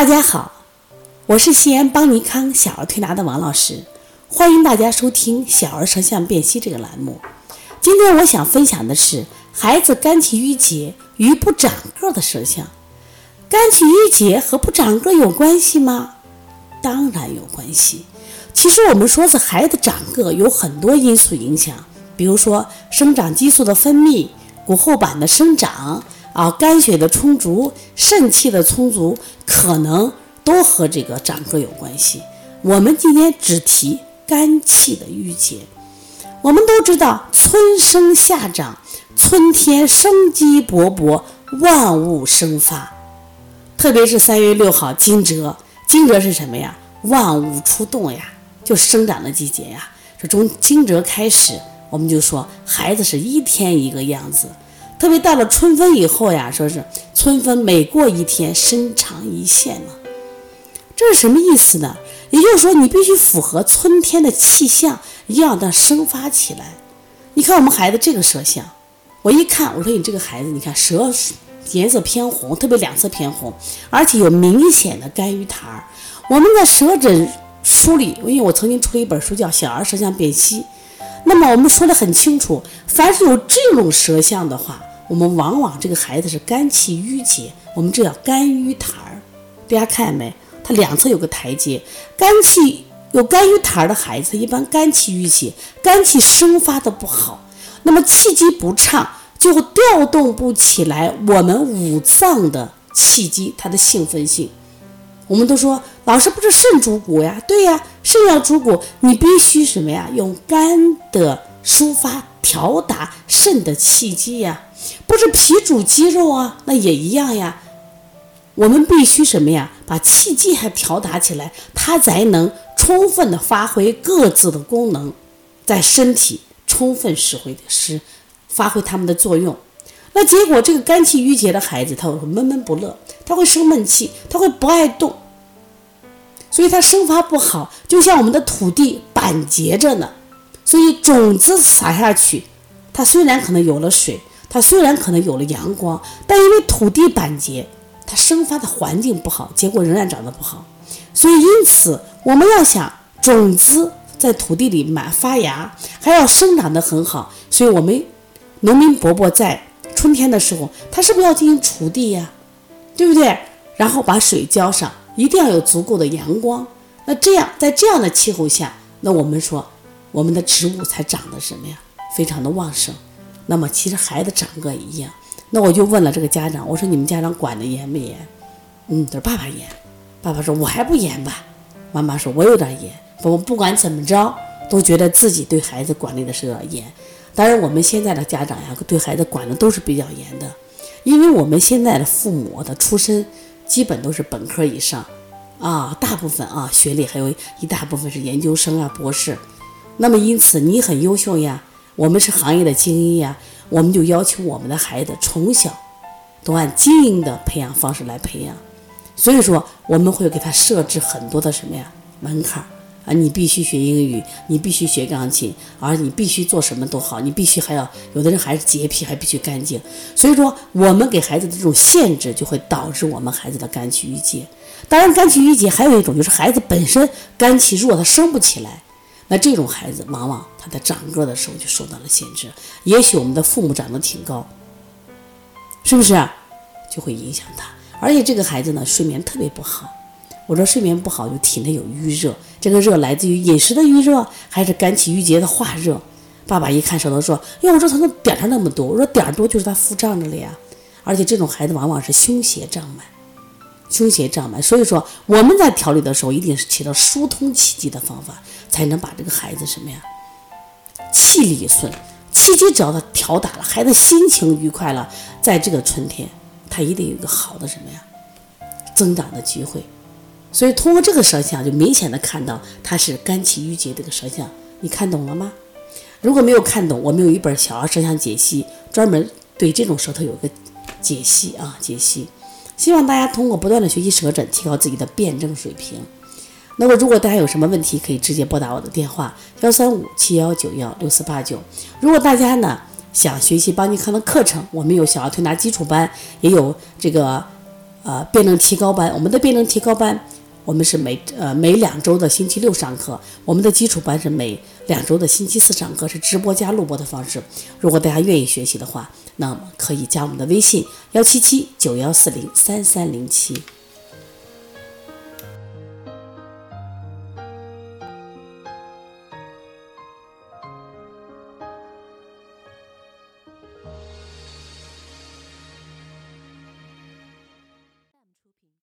大家好，我是西安邦尼康小儿推拿的王老师，欢迎大家收听小儿舌象辨析这个栏目。今天我想分享的是孩子肝气郁结与不长个的舌象。肝气郁结和不长个有关系吗？当然有关系。其实我们说是孩子长个有很多因素影响，比如说生长激素的分泌、骨后板的生长。啊，肝血的充足，肾气的充足，可能都和这个长个有关系。我们今天只提肝气的郁结。我们都知道，春生夏长，春天生机勃勃，万物生发。特别是三月六号惊蛰，惊蛰是什么呀？万物出动呀，就生长的季节呀。这从惊蛰开始，我们就说孩子是一天一个样子。特别到了春分以后呀，说是春分每过一天，身长一线嘛，这是什么意思呢？也就是说，你必须符合春天的气象，要让它生发起来。你看我们孩子这个舌象，我一看，我说你这个孩子，你看舌颜色偏红，特别两侧偏红，而且有明显的肝郁痰儿。我们在舌诊书里，因为我曾经出了一本书叫《小儿舌象辨析》，那么我们说的很清楚，凡是有这种舌象的话。我们往往这个孩子是肝气郁结，我们这叫肝郁痰儿。大家看见没？它两侧有个台阶，肝气有肝郁痰儿的孩子，一般肝气郁结，肝气生发的不好，那么气机不畅，就会调动不起来我们五脏的气机，它的兴奋性。我们都说，老师不是肾主骨呀？对呀，肾要主骨，你必须什么呀？用肝的抒发调达肾的气机呀。不是脾主肌肉啊，那也一样呀。我们必须什么呀？把气机还调达起来，它才能充分的发挥各自的功能，在身体充分使会使发挥他们的作用。那结果这个肝气郁结的孩子，他会闷闷不乐，他会生闷气，他会不爱动，所以他生发不好，就像我们的土地板结着呢。所以种子撒下去，它虽然可能有了水。它虽然可能有了阳光，但因为土地板结，它生发的环境不好，结果仍然长得不好。所以，因此我们要想种子在土地里满发芽，还要生长得很好。所以，我们农民伯伯在春天的时候，他是不是要进行锄地呀？对不对？然后把水浇上，一定要有足够的阳光。那这样，在这样的气候下，那我们说，我们的植物才长得什么呀？非常的旺盛。那么其实孩子长个一样，那我就问了这个家长，我说你们家长管的严不严？嗯，他说爸爸严。爸爸说我还不严吧？妈妈说我有点严。我不管怎么着，都觉得自己对孩子管理的是有点严。当然我们现在的家长呀，对孩子管的都是比较严的，因为我们现在的父母的出身基本都是本科以上啊，大部分啊学历还有一大部分是研究生啊博士。那么因此你很优秀呀。我们是行业的精英呀，我们就要求我们的孩子从小都按精英的培养方式来培养，所以说我们会给他设置很多的什么呀门槛啊，你必须学英语，你必须学钢琴，而你必须做什么都好，你必须还要有的人还是洁癖，还必须干净。所以说我们给孩子的这种限制，就会导致我们孩子的肝气郁结。当然，肝气郁结还有一种就是孩子本身肝气弱，他生不起来。那这种孩子，往往他在长个的时候就受到了限制。也许我们的父母长得挺高，是不是就会影响他？而且这个孩子呢，睡眠特别不好。我说睡眠不好，就体内有郁热，这个热来自于饮食的郁热，还是肝气郁结的化热？爸爸一看舌头说：“哟，我说他怎么点上那么多？”我说：“点多就是他腹胀着了呀。”而且这种孩子往往是胸胁胀满，胸胁胀满。所以说我们在调理的时候，一定是起到疏通气机的方法。才能把这个孩子什么呀，气理顺，气机只要他调达了，孩子心情愉快了，在这个春天，他一定有一个好的什么呀，增长的机会。所以通过这个舌象，就明显的看到他是肝气郁结这个舌象，你看懂了吗？如果没有看懂，我们有一本小儿舌象解析，专门对这种舌头有个解析啊，解析。希望大家通过不断的学习舌诊，提高自己的辩证水平。那么，如果大家有什么问题，可以直接拨打我的电话幺三五七幺九幺六四八九。如果大家呢想学习邦尼康的课程，我们有小儿推拿基础班，也有这个呃辩证提高班。我们的辩证提高班，我们是每呃每两周的星期六上课，我们的基础班是每两周的星期四上课，是直播加录播的方式。如果大家愿意学习的话，那么可以加我们的微信幺七七九幺四零三三零七。